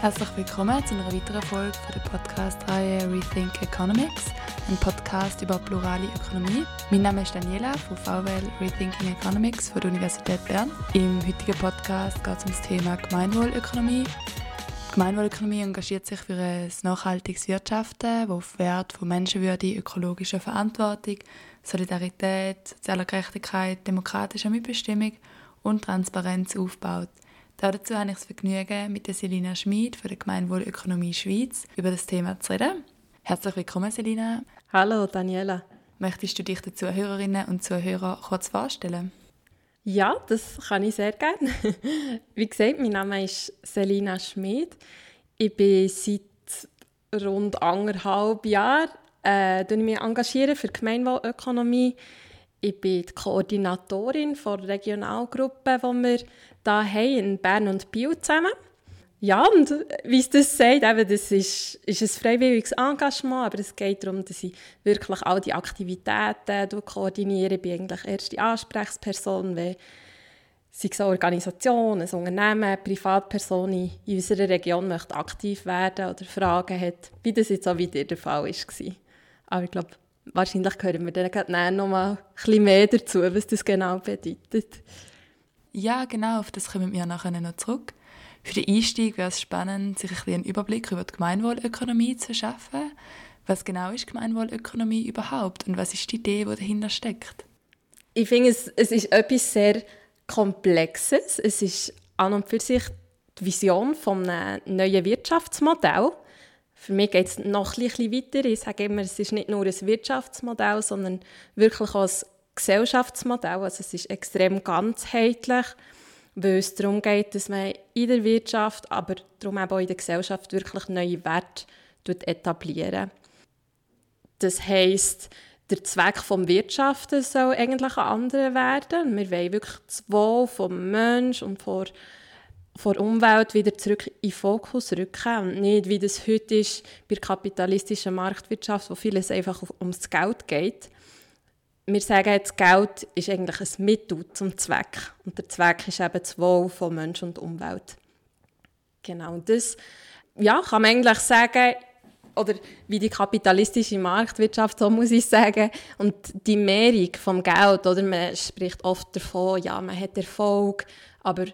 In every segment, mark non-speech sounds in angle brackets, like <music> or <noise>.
Herzlich willkommen zu einer weiteren Folge der Podcast-Reihe Rethink Economics, ein Podcast über plurale Ökonomie. Mein Name ist Daniela von VWL Rethinking Economics von der Universität Bern. Im heutigen Podcast geht es um das Thema Gemeinwohlökonomie. Die Gemeinwohlökonomie engagiert sich für ein nachhaltiges Wirtschaften, das auf Wert von Menschenwürde, ökologischer Verantwortung, Solidarität, sozialer Gerechtigkeit, demokratischer Mitbestimmung und Transparenz aufbaut – Dazu habe ich das Vergnügen, mit der Selina Schmid von der Gemeinwohlökonomie Schweiz über das Thema zu reden. Herzlich willkommen, Selina. Hallo, Daniela. Möchtest du dich den Zuhörerinnen und Zuhörern kurz vorstellen? Ja, das kann ich sehr gerne. <laughs> Wie gesagt, mein Name ist Selina Schmid. Ich bin seit rund anderthalb Jahren äh, mich engagiere für Gemeinwohlökonomie. Ich bin die Koordinatorin der Regionalgruppe, die wir da in Bern und Biel zusammen. Ja, und wie es das sagt, eben, das ist, ist ein freiwilliges Engagement, aber es geht darum, dass ich wirklich all die Aktivitäten koordiniere. Ich bin eigentlich erste Ansprechperson, wenn sei es eine Organisation, ein Unternehmen, eine Privatperson in unserer Region möchte aktiv werden oder Fragen hat, wie das jetzt auch wieder der Fall war. Aber ich glaube, wahrscheinlich hören wir dann noch mal ein bisschen mehr dazu, was das genau bedeutet. Ja, genau, auf das kommen wir nachher noch zurück. Für den Einstieg wäre es spannend, sich ein einen Überblick über die Gemeinwohlökonomie zu schaffen. Was genau ist Gemeinwohlökonomie überhaupt und was ist die Idee, die dahinter steckt? Ich finde, es, es ist etwas sehr Komplexes. Es ist an und für sich die Vision von einem neuen Wirtschaftsmodell. Für mich geht es noch ein bisschen weiter. Ich sage immer, es ist nicht nur ein Wirtschaftsmodell, sondern wirklich auch ein Gesellschaftsmodell. Also es ist extrem ganzheitlich, weil es darum geht, dass man in der Wirtschaft, aber darum auch in der Gesellschaft wirklich neue Werte etablieren. Das heisst, der Zweck des Wirtschaften soll eigentlich ein anderer werden. Wir wollen wirklich das Wohl vom Menschen und vor vor Umwelt wieder zurück in den Fokus rücken und nicht, wie das heute ist bei der kapitalistischen Marktwirtschaft, wo vieles einfach ums Geld geht wir sagen, das Geld ist eigentlich ein Mittel zum Zweck. Und der Zweck ist eben das Wohl von Mensch und Umwelt. Genau, und das ja, kann man eigentlich sagen, oder wie die kapitalistische Marktwirtschaft, so muss ich sagen. Und die Mehrung vom Geld, oder man spricht oft davon, ja, man hat Erfolg, aber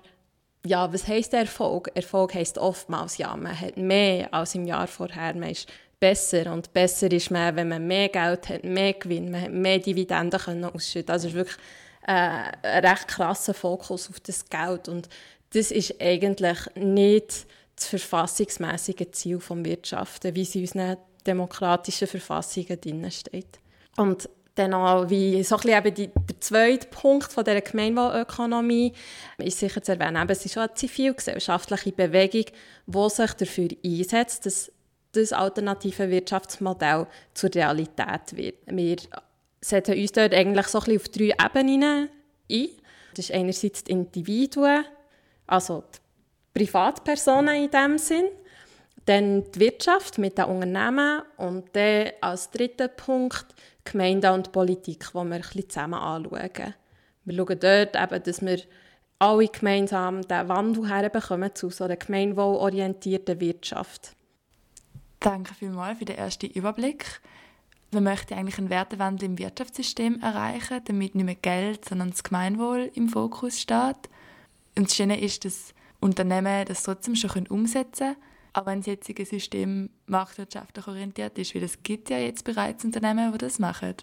ja, was heisst Erfolg? Erfolg heisst oftmals, ja, man hat mehr als im Jahr vorher, man ist besser. Und besser ist man, wenn man mehr Geld hat, mehr Gewinn, man hat mehr Dividenden können ausschütten. Also ist wirklich äh, ein recht krasser Fokus auf das Geld. Und das ist eigentlich nicht das verfassungsmäßige Ziel des Wirtschaften, wie es in unseren demokratischen Verfassungen drin steht. Und dann auch, wie so bisschen die, der zweite Punkt von dieser Gemeinwohlökonomie ist sicher zu erwähnen, eben, es ist auch eine zivilgesellschaftliche Bewegung, die sich dafür einsetzt, dass das alternative Wirtschaftsmodell zur Realität wird. Wir setzen uns dort eigentlich so ein bisschen auf drei Ebenen ein. Das ist einerseits die Individuen, also die Privatpersonen in diesem Sinn, dann die Wirtschaft mit den Unternehmen und dann als dritten Punkt Gemeinde und Politik, die wir ein bisschen zusammen anschauen. Wir schauen dort eben, dass wir alle gemeinsam den Wandel herbekommen zu so einer gemeinwohlorientierten Wirtschaft. Danke vielmals für den ersten Überblick. Man möchte eigentlich einen Wertewandel im Wirtschaftssystem erreichen, damit nicht mehr Geld, sondern das Gemeinwohl im Fokus steht. Und das Schöne ist, dass Unternehmen das trotzdem schon umsetzen können, auch wenn das jetzige System marktwirtschaftlich orientiert ist, weil es gibt ja jetzt bereits Unternehmen, die das machen.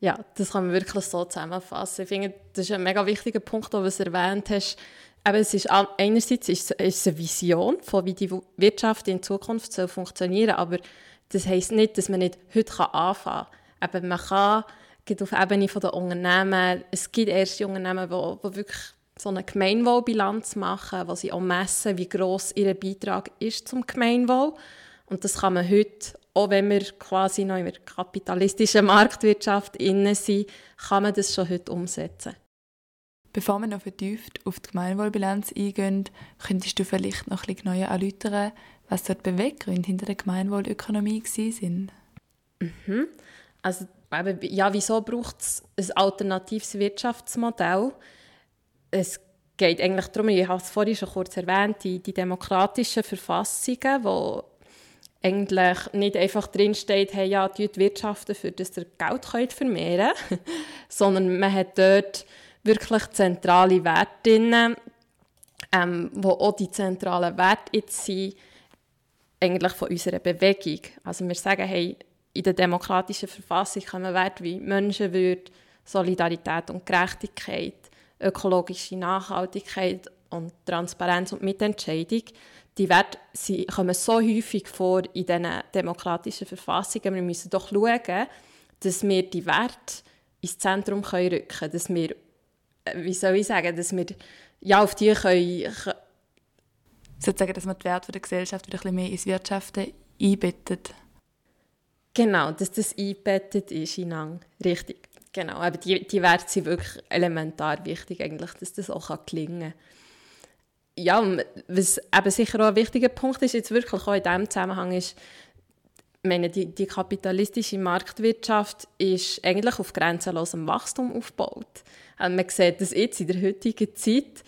Ja, das kann man wirklich so zusammenfassen. Ich finde, das ist ein mega wichtiger Punkt, den du erwähnt hast, aber es ist einerseits ist es eine Vision von wie die Wirtschaft in Zukunft soll funktionieren, aber das heißt nicht, dass man nicht heute anfangen kann. Man kann geht auf Ebene der Unternehmen, es gibt erste Unternehmen, die, die wirklich so eine Gemeinwohlbilanz machen, wo sie auch messen, wie groß ihr Beitrag ist zum Gemeinwohl. Und das kann man heute, auch wenn wir quasi noch in der kapitalistischen Marktwirtschaft innen sind, kann man das schon heute umsetzen. Bevor wir noch vertieft auf die Gemeinwohlbilanz eingehen, könntest du vielleicht noch ein bisschen genauer erläutern, was dort Beweggründe hinter der Gemeinwohlökonomie sind? Mhm. Also, ja, wieso braucht es ein alternatives Wirtschaftsmodell? Es geht eigentlich darum, ich habe es vorhin schon kurz erwähnt, die, die demokratischen Verfassungen, wo eigentlich nicht einfach drinsteht, hey, ja, die wirtschaften, für das ihr Geld könnt vermehren könnt, <laughs> sondern man hat dort wirklich zentrale Werte drin, ähm, wo auch die zentralen Werte jetzt sind, eigentlich von unserer Bewegung. Also wir sagen, hey, in der demokratischen Verfassung kommen Werte wie Menschenwürde, Solidarität und Gerechtigkeit, ökologische Nachhaltigkeit und Transparenz und Mitentscheidung. Die Werte sie kommen so häufig vor in diesen demokratischen Verfassungen. Wir müssen doch schauen, dass wir die Werte ins Zentrum können rücken können, dass wir, äh, wie soll ich sagen, dass wir ja, auf die können... Sozusagen, dass man die Werte der Gesellschaft wieder ein bisschen mehr ins Wirtschaften einbettet. Genau, dass das eingebettet ist in Ang. Richtig. Genau, aber die, die Werte sind wirklich elementar wichtig, eigentlich, dass das auch gelingen kann. Ja, was eben sicher auch ein wichtiger Punkt ist, jetzt wirklich auch in diesem Zusammenhang, ist, meine, die, die kapitalistische Marktwirtschaft ist eigentlich auf grenzenlosem Wachstum aufgebaut. Also man sieht das jetzt in der heutigen Zeit,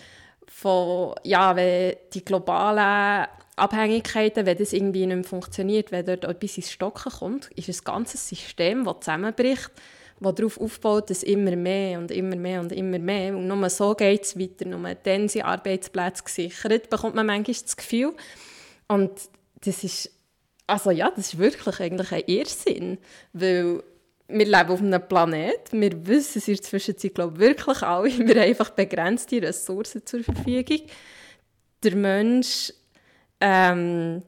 von, ja, wenn die globalen Abhängigkeiten, wenn das irgendwie nicht mehr funktioniert, wenn dort etwas ins Stocken kommt, ist ein ganzes System, das zusammenbricht die darauf aufbaut, dass immer mehr und immer mehr und immer mehr, und nur so geht es weiter, nur dann sind Arbeitsplätze gesichert, bekommt man manchmal das Gefühl. Und das ist, also ja, das ist wirklich eigentlich ein Irrsinn, weil wir leben auf einem Planet, wir wissen es in der Zwischenzeit, glaube wirklich alle, <laughs> wir haben einfach begrenzte Ressourcen zur Verfügung. Der Mensch ähm,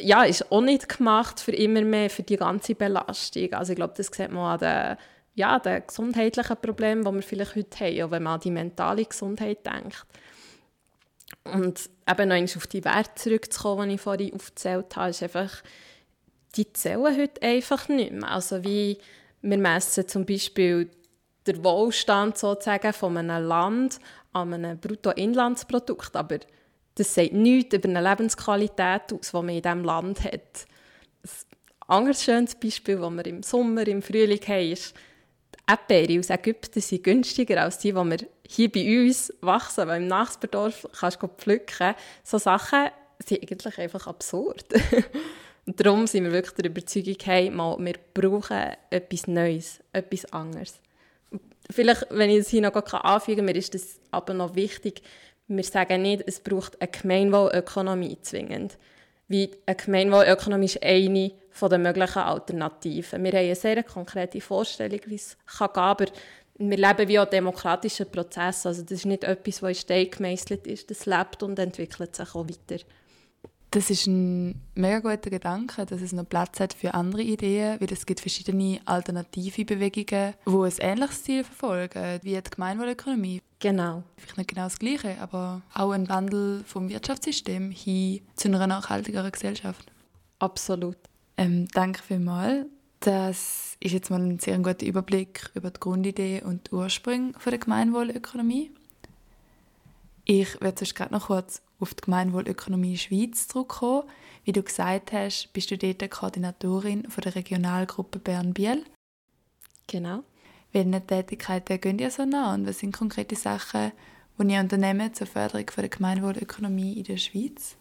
ja, ist auch nicht gemacht für immer mehr, für die ganze Belastung. Also ich glaube, das sieht man an den ja, den gesundheitlichen Problemen, die wir vielleicht heute haben, wenn man an die mentale Gesundheit denkt. Und eben noch auf die Werte zurückzukommen, die ich vorhin aufgezählt habe, ist einfach, die zählen heute einfach nicht mehr. Also wie wir messen zum Beispiel den Wohlstand sozusagen von einem Land an einem Bruttoinlandsprodukt, aber das sagt nichts über eine Lebensqualität aus, die man in diesem Land hat. Ein anderes schönes Beispiel, das wir im Sommer, im Frühling haben, ist Erdbeere aus Ägypten sind günstiger als die, die wir hier bei uns wachsen, weil im Nachbardorf kannst du pflücken. So Sachen sind eigentlich einfach absurd. <laughs> Darum sind wir wirklich der Überzeugung, hey, mal, wir brauchen etwas Neues, etwas anderes. Vielleicht, wenn ich es hier noch anfügen kann, mir ist das aber noch wichtig, wir sagen nicht, es braucht eine Gemeinwohlökonomie zwingend. Wie eine Gemeinwohlökonomie ist eine der möglichen Alternativen. Wir haben eine sehr konkrete Vorstellung, wie es gehen kann, aber wir leben wie auch demokratischer Prozess. Also das ist nicht etwas, was in Stein gemeißelt ist. Das lebt und entwickelt sich auch weiter. Das ist ein mega guter Gedanke, dass es noch Platz hat für andere Ideen, weil es gibt verschiedene alternative Bewegungen, die ein ähnliches Ziel verfolgen, wie die Gemeinwohlökonomie. Genau. Vielleicht nicht genau das Gleiche, aber auch ein Wandel vom Wirtschaftssystem hin zu einer nachhaltigeren Gesellschaft. Absolut. Ähm, danke vielmals. Das ist jetzt mal ein sehr guter Überblick über die Grundidee und die Ursprünge der Gemeinwohlökonomie. Ich werde sonst gerade noch kurz auf die Gemeinwohlökonomie Schweiz zurückkommen. Wie du gesagt hast, bist du dort Koordinatorin von der Regionalgruppe Bern-Biel. Genau. Welche Tätigkeiten gehen ihr so nach und was sind konkrete Sachen, die ihr unternehmen zur Förderung der Gemeinwohlökonomie in der Schweiz?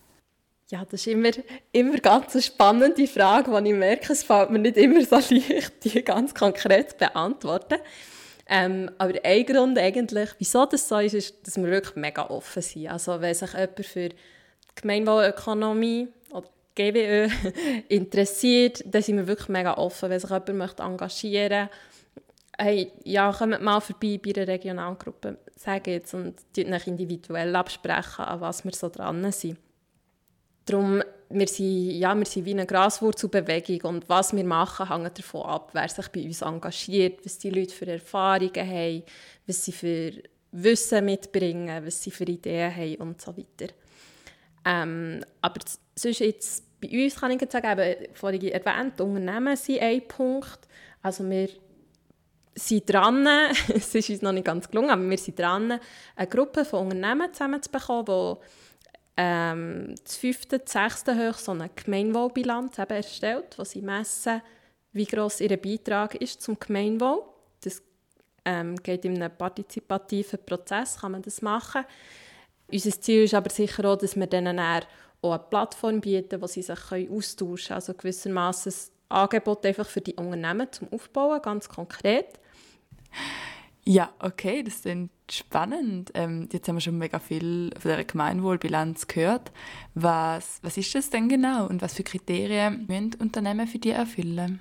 Ja, das ist immer, immer ganz eine spannende Frage, die ich merke, es fällt mir nicht immer so <laughs> leicht, die ganz konkret zu beantworten. Ähm, aber ein Grund eigentlich, wieso das so ist, ist, dass wir wirklich mega offen sind. Also wenn sich jemand für Gemeinwohlökonomie oder GWÖ <laughs> interessiert, dann sind wir wirklich mega offen. Wenn sich jemand möchte engagieren möchte, hey, ja, kommt mal vorbei bei einer Regionalgruppe, sagen jetzt und euch individuell absprechen, an was wir so dran sind. Darum, wir sind, ja, wir sind wie eine Graswurzelbewegung und was wir machen, hängt davon ab, wer sich bei uns engagiert, was die Leute für Erfahrungen haben, was sie für Wissen mitbringen, was sie für Ideen haben und so weiter. Ähm, aber sonst jetzt bei uns kann ich jetzt sagen, eben, vorhin erwähnt, Unternehmen sind ein Punkt. Also wir sind dran, <laughs> es ist uns noch nicht ganz gelungen, aber wir sind dran, eine Gruppe von Unternehmen zusammenzubekommen, die ähm, das fünfte, das sechste hoch so eine Gemeinwohlbilanz eben erstellt, wo sie messen, wie groß ihr Beitrag ist zum Gemeinwohl. Das ähm, geht in einem partizipativen Prozess, kann man das machen. Unser Ziel ist aber sicher auch, dass wir denen auch eine Plattform bieten, wo sie sich austauschen können. Also gewissermaßen ein Angebot einfach für die Unternehmen zum Aufbauen, ganz konkret. Ja, okay, das ist spannend. Ähm, jetzt haben wir schon mega viel von der Gemeinwohlbilanz gehört. Was, was ist das denn genau und was für Kriterien müssen Unternehmen für die erfüllen?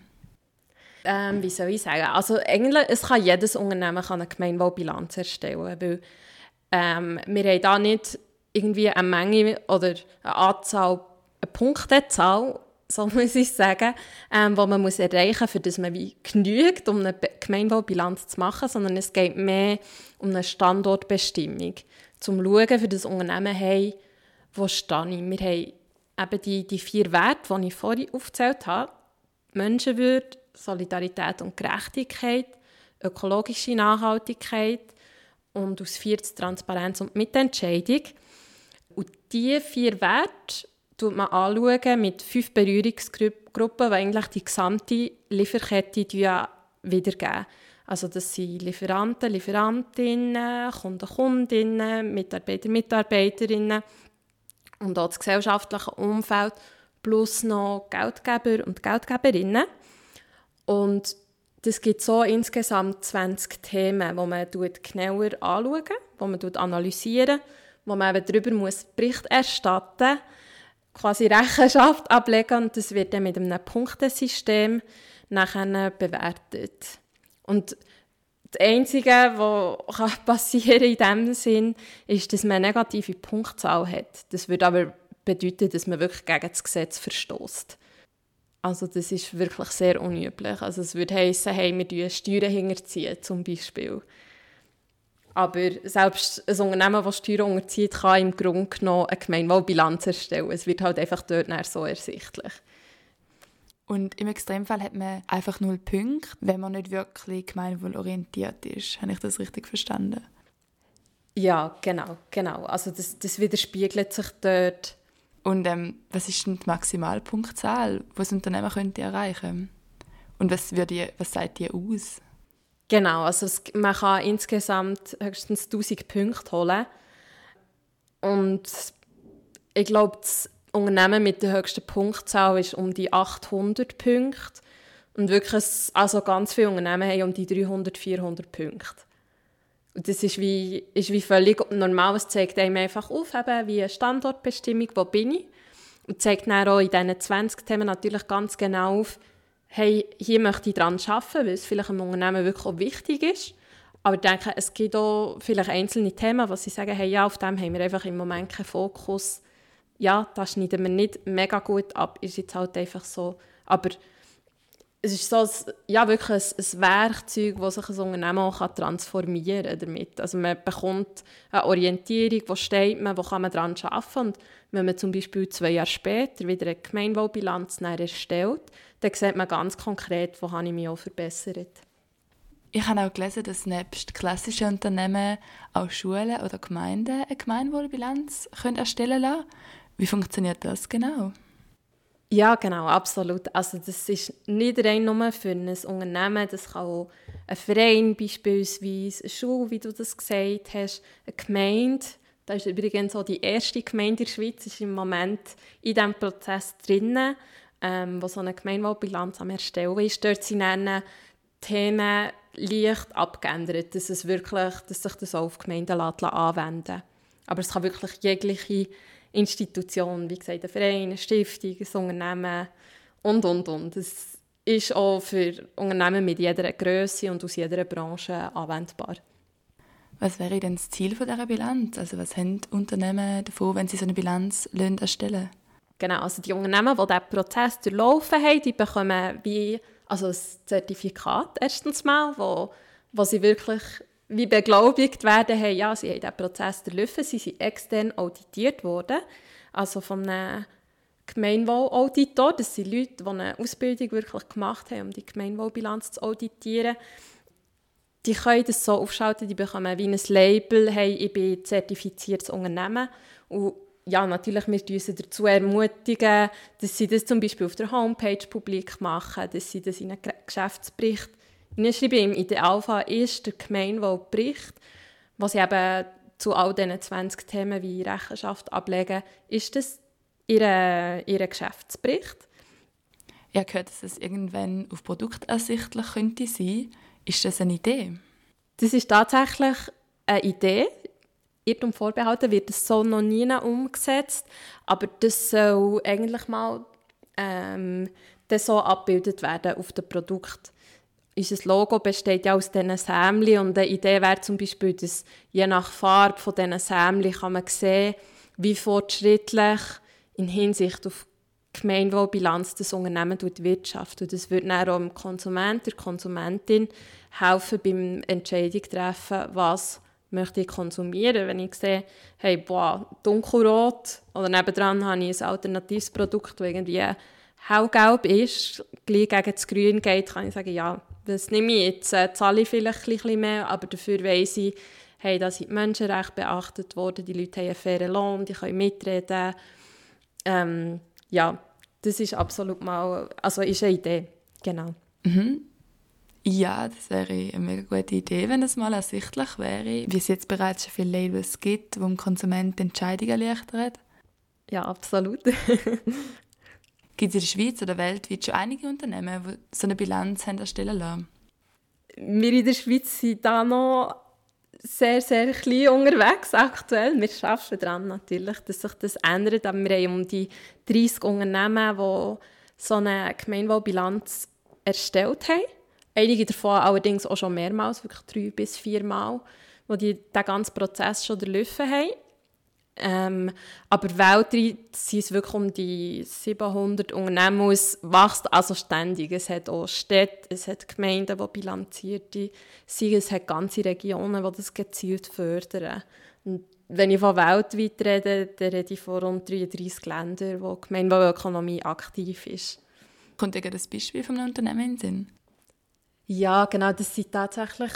Ähm, wie soll ich sagen? Also eigentlich, es kann jedes Unternehmen kann eine Gemeinwohlbilanz erstellen, weil ähm, wir haben da nicht irgendwie eine Menge oder eine Anzahl, eine Punktezahl <laughs> so muss ich sagen, ähm, die man muss erreichen muss, damit man wie genügt, um eine Gemeinwohlbilanz zu machen, sondern es geht mehr um eine Standortbestimmung, zum schauen für das Unternehmen, hey, wo stehe ich? Wir haben eben die, die vier Werte, die ich vorhin aufgezählt habe, Menschenwürde, Solidarität und Gerechtigkeit, ökologische Nachhaltigkeit und aus viertes Transparenz und Mitentscheidung. Und diese vier Werte schaut man anschauen mit fünf Berührungsgruppen, die eigentlich die gesamte Lieferkette wiedergeben. Also das sind Lieferanten, Lieferantinnen, Kunden, Kundinnen, Mitarbeiter, Mitarbeiterinnen und auch das gesellschaftliche Umfeld plus noch Geldgeber und Geldgeberinnen. Und das gibt so insgesamt 20 Themen, die man genauer anschauen, die man analysieren, wo man eben darüber muss Bericht erstatten muss quasi Rechenschaft ablegen und das wird dann mit einem Punktesystem nachher bewertet. Und das Einzige, was <laughs> passieren in diesem Sinn, ist, dass man eine negative Punktzahl hat. Das würde aber bedeuten, dass man wirklich gegen das Gesetz verstößt. Also das ist wirklich sehr unüblich. Also es würde heißen, hey, wir Steuern hinterziehen zum Beispiel. Aber selbst ein Unternehmen, das Steuern unterzieht, kann im Grunde genommen eine Gemeinwohlbilanz erstellen. Es wird halt einfach dort so ersichtlich. Und im Extremfall hat man einfach null Punkte, wenn man nicht wirklich gemeinwohlorientiert ist. Habe ich das richtig verstanden? Ja, genau, genau. Also das, das widerspiegelt sich dort. Und ähm, was ist denn die Maximalpunktzahl, die das Unternehmen könnte erreichen Und was, würde, was sagt die aus? Genau, also es, man kann insgesamt höchstens 1000 Punkte holen. Und ich glaube, das Unternehmen mit der höchsten Punktzahl ist um die 800 Punkte. Und wirklich, also ganz viele Unternehmen haben um die 300, 400 Punkte. Und das ist wie, ist wie völlig normal. Es zeigt einem einfach auf, eben wie eine Standortbestimmung, wo bin ich. Und zeigt dann auch in diesen 20 Themen natürlich ganz genau auf, hey, hier möchte ich daran arbeiten, weil es vielleicht einem Unternehmen wirklich auch wichtig ist. Aber ich denke, es gibt auch vielleicht einzelne Themen, wo sie sagen, hey, ja, auf dem haben wir einfach im Moment keinen Fokus. Ja, das schneiden wir nicht mega gut ab, ist jetzt halt einfach so. Aber es ist so ja, wirklich ein, ein Werkzeug, das sich ein Unternehmen auch transformieren kann damit. Also man bekommt eine Orientierung, wo steht man, wo kann man daran arbeiten. Und wenn man zum Beispiel zwei Jahre später wieder eine Gemeinwohlbilanz erstellt, dann sieht man ganz konkret, wo habe ich mich auch verbessert. Ich habe auch gelesen, dass nebst klassischen Unternehmen auch Schulen oder Gemeinden eine Gemeinwohlbilanz erstellen können. Wie funktioniert das genau? Ja, genau, absolut. Also das ist nicht rein nur für ein Unternehmen, das kann auch ein Verein beispielsweise, eine Schule, wie du das gesagt hast, eine Gemeinde. Da ist übrigens auch die erste Gemeinde in der Schweiz ist im Moment in diesem Prozess drin ähm, wo so eine Gemeinwohlbilanz am Erstellen ist. Dort sind dann Themen leicht abgeändert, dass, es wirklich, dass sich das auf Gemeinden anwenden lässt. Aber es kann wirklich jegliche Institution, wie gesagt, ein Verein, eine Stiftung, ein Unternehmen und, und, und. Es ist auch für Unternehmen mit jeder Größe und aus jeder Branche anwendbar. Was wäre denn das Ziel dieser Bilanz? Also was haben Unternehmen davon, wenn sie so eine Bilanz erstellen Genau, also die Unternehmen, die diesen Prozess durchlaufen haben, die bekommen wie, also ein Zertifikat erstens mal, wo, wo sie wirklich wie beglaubigt werden, hey, ja, sie haben diesen Prozess durchlaufen, sie sind extern auditiert worden, also von einem Gemeinwohlauditor, das sind Leute, die eine Ausbildung wirklich gemacht haben, um die Gemeinwohlbilanz zu auditieren. Die können das so aufschalten, die bekommen wie ein Label, hey, ich bin zertifiziertes Unternehmen und ja, natürlich, wir sie dazu ermutigen, dass sie das zum Beispiel auf der Homepage publik machen, dass sie das in einen Geschäftsbericht hineinschreiben. Im Idealfall ist der Gemeinwohlbericht, wo sie eben zu all diesen 20 Themen wie Rechenschaft ablegen, ist das ihr, ihr Geschäftsbericht. Ich habe gehört, dass es irgendwann auf Produkt ersichtlich könnte sein. Ist das eine Idee? Das ist tatsächlich eine Idee. Irrtum vorbehalten wird es so noch nie umgesetzt, aber das soll eigentlich mal ähm, so abgebildet werden auf dem Produkt. Unser Logo besteht ja aus diesen Sämli und eine Idee wäre zum Beispiel, dass je nach Farbe von diesen Sämli kann man sehen, wie fortschrittlich in Hinsicht auf Gemeinwohlbilanz das Unternehmen Wirtschaft. Und das würde dann auch dem Konsument, der Konsumentin helfen beim Entscheidung treffen, was möchte ich konsumieren. Wenn ich sehe, hey, boah, dunkelrot oder nebendran habe ich ein alternatives Produkt, das irgendwie hellgelb ist, gleich gegen das Grün geht, kann ich sagen, ja, das nehme ich jetzt, äh, zahle ich vielleicht ein bisschen mehr, aber dafür weiss ich, hey, da sind die Menschenrechte beachtet worden, die Leute haben einen fairen Lohn, die können mitreden. Ähm, ja, das ist absolut mal, also ist eine Idee, genau. Mhm. Ja, das wäre eine mega gute Idee, wenn es mal ersichtlich wäre, wie es jetzt bereits schon viele Labels gibt, wo dem Konsument Entscheidungen erleichtern. Ja, absolut. <laughs> gibt es in der Schweiz oder weltweit schon einige Unternehmen, die so eine Bilanz haben erstellen lassen? Wir in der Schweiz sind da noch sehr, sehr klein unterwegs aktuell. Wir arbeiten daran natürlich, dass sich das ändert. Aber wir haben um die 30 Unternehmen, die so eine Gemeinwohlbilanz erstellt haben. Einige davon allerdings auch schon mehrmals, wirklich drei bis viermal, wo die den ganzen Prozess schon durchlaufen haben. Ähm, aber weltweit sind es wirklich um die 700 Unternehmen. Es wächst also ständig. Es hat auch Städte, es hat Gemeinden, die bilanzierte sind. Es hat ganze Regionen, die das gezielt fördern. Und wenn ich von weltweit rede, dann rede ich von rund 33 Ländern, wo die Gemeinwohlökonomie aktiv ist. Kommt dir ein Beispiel von einem Unternehmen in den Sinn? Ja, genau. Das sind tatsächlich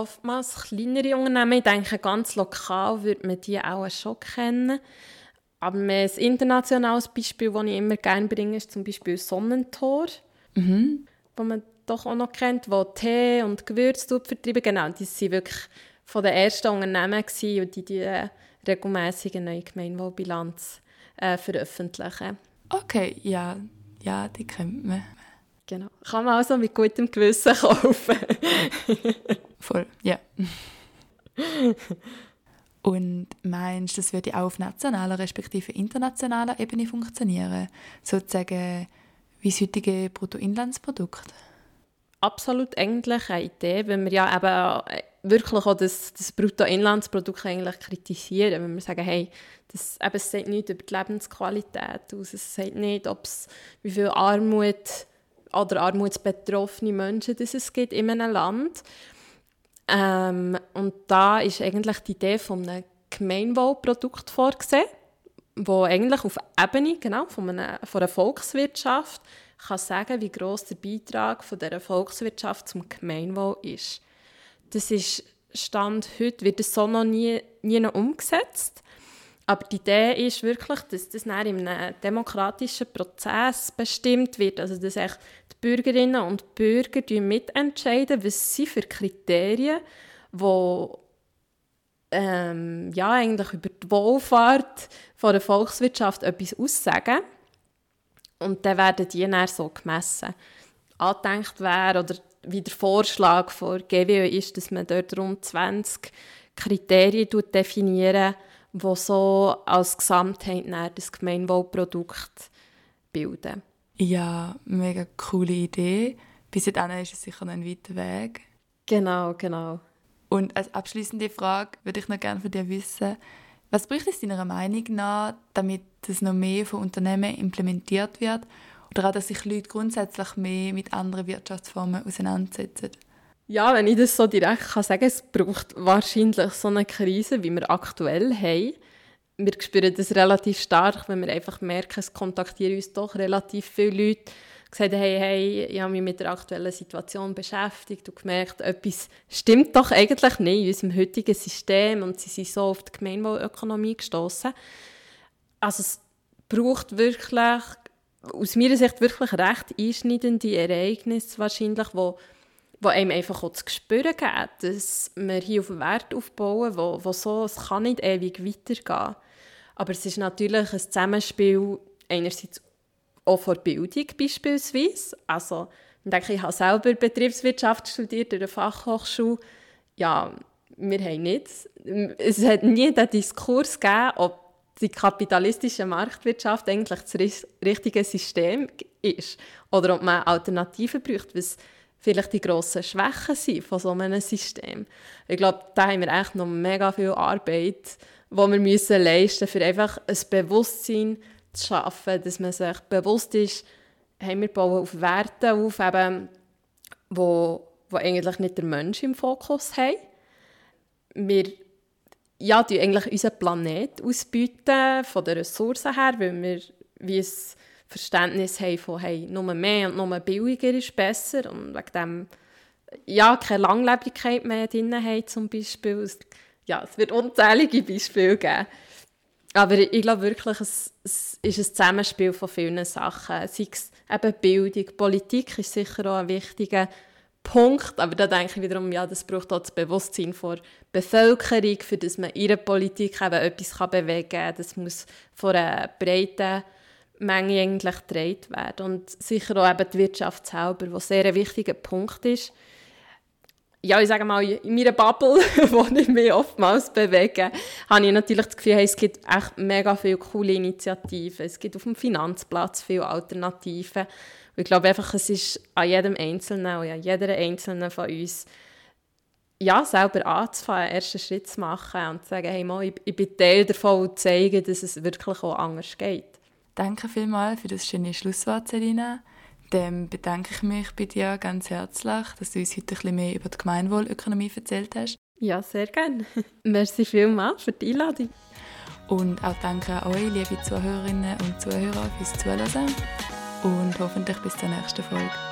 oftmals kleinere Unternehmen. Ich denke, ganz lokal würde man die auch schon kennen. Aber ein internationales Beispiel, das ich immer gerne bringe, ist zum Beispiel Sonnentor, mhm. wo man doch auch noch kennt, wo Tee und Gewürze vertreiben. Genau, die waren wirklich von den ersten Unternehmen gewesen, die die äh, regelmäßig eine neue Gemeinwohlbilanz äh, veröffentlichen. Okay, ja, ja, die kennt man. Genau. Kann man also mit gutem Gewissen <laughs> kaufen. Voll, ja. <laughs> Und meinst du, das würde auch auf nationaler respektive internationaler Ebene funktionieren? Sozusagen wie das heutige Bruttoinlandsprodukt? Absolut eigentlich eine Idee, wenn wir ja eben wirklich auch das, das Bruttoinlandsprodukt eigentlich kritisieren, wenn wir sagen, hey, das eben, es sagt nicht über die Lebensqualität aus, es sagt nicht, ob's, wie viel Armut oder armutsbetroffene Menschen das es gibt in einem Land. Ähm, und da ist eigentlich die Idee von einem Gemeinwohlprodukt vorgesehen, wo eigentlich auf Ebene genau, von, einer, von einer Volkswirtschaft kann sagen, wie groß der Beitrag von dieser Volkswirtschaft zum Gemeinwohl ist. Das ist Stand heute, wird das so noch nie, nie umgesetzt. Aber die Idee ist wirklich, dass das in einem demokratischen Prozess bestimmt wird. Also, dass Bürgerinnen und Bürger mitentscheiden, was sie für Kriterien, die ähm, ja, eigentlich über die Wohlfahrt von der Volkswirtschaft etwas aussagen. Und dann werden die dann so gemessen. Angedenkt wäre, oder wie der Vorschlag von GWÖ ist, dass man dort rund 20 Kriterien definiert, die so als Gesamtheit das Gemeinwohlprodukt bilden. Ja, mega coole Idee. Bis dahin ist es sicher noch ein weiter Weg. Genau, genau. Und als abschließende Frage würde ich noch gerne von dir wissen, was bräuchte es deiner Meinung nach, damit das noch mehr von Unternehmen implementiert wird oder auch, dass sich Leute grundsätzlich mehr mit anderen Wirtschaftsformen auseinandersetzen? Ja, wenn ich das so direkt kann sagen es braucht wahrscheinlich so eine Krise, wie wir aktuell haben. Wir spüren das relativ stark, wenn wir einfach merken, es kontaktieren uns doch relativ viele Leute, gesagt hey, hey, ich habe mich mit der aktuellen Situation beschäftigt und gemerkt, etwas stimmt doch eigentlich nicht in unserem heutigen System und sie sind so auf die Gemeinwohlökonomie gestoßen. Also es braucht wirklich, aus meiner Sicht wirklich recht einschneidende Ereignisse wahrscheinlich, die wo einem einfach auch zu spüren gibt, dass wir hier auf einen Wert aufbauen, wo, wo so, es kann nicht ewig weitergehen. Aber es ist natürlich ein Zusammenspiel einerseits auch von Bildung beispielsweise. Also, ich denke, ich habe selber Betriebswirtschaft studiert in der Fachhochschule. Ja, wir haben nicht, es hat nie den Diskurs gegeben, ob die kapitalistische Marktwirtschaft eigentlich das richtige System ist oder ob man Alternativen braucht, was vielleicht die grossen Schwächen sind von so einem System. Ich glaube, da haben wir echt noch mega viel Arbeit, die wir müssen leisten müssen, für einfach ein Bewusstsein zu schaffen, dass man sich bewusst ist, hey, wir bauen auf Werte auf, eben, wo, wo eigentlich nicht der Mensch im Fokus haben. Wir ja, die eigentlich unseren Planet ausbeuten, von den Ressourcen her, weil wir wie ein Verständnis haben von hey, nur mehr und nur billiger ist besser und wegen dem ja, keine Langlebigkeit mehr drin haben zum Beispiel. Ja, es wird unzählige Beispiele geben. Aber ich glaube wirklich, es, es ist ein Zusammenspiel von vielen Sachen. Sei es eben Bildung, Politik ist sicher auch ein wichtiger Punkt, aber da denke ich wiederum, ja, das braucht auch das Bewusstsein der Bevölkerung, für das man ihre Politik eben etwas kann bewegen kann. Das muss von einer breiten Menge eigentlich gedreht werden. Und sicher auch eben die Wirtschaft selber, was sehr ein wichtiger Punkt ist. Ja, ich sage mal, in meiner Bubble, <laughs> wo ich mich oftmals bewege, habe ich natürlich das Gefühl, es gibt echt mega viele coole Initiativen. Es gibt auf dem Finanzplatz viele Alternativen. Und ich glaube einfach, es ist an jedem Einzelnen und an jeder Einzelnen von uns, ja, selber anzufangen, einen ersten Schritt zu machen und zu sagen, hey, mal, ich, ich bin Teil davon und zeigen, dass es wirklich auch anders geht. Danke vielmals für das schöne Schlusswort, Selina. Dann bedanke ich mich bei dir ganz herzlich, dass du uns heute ein bisschen mehr über die Gemeinwohlökonomie erzählt hast. Ja, sehr gerne. <laughs> Merci vielmals für die Einladung. Und auch danke an euch, liebe Zuhörerinnen und Zuhörer, fürs Zuhören und hoffentlich bis zur nächsten Folge.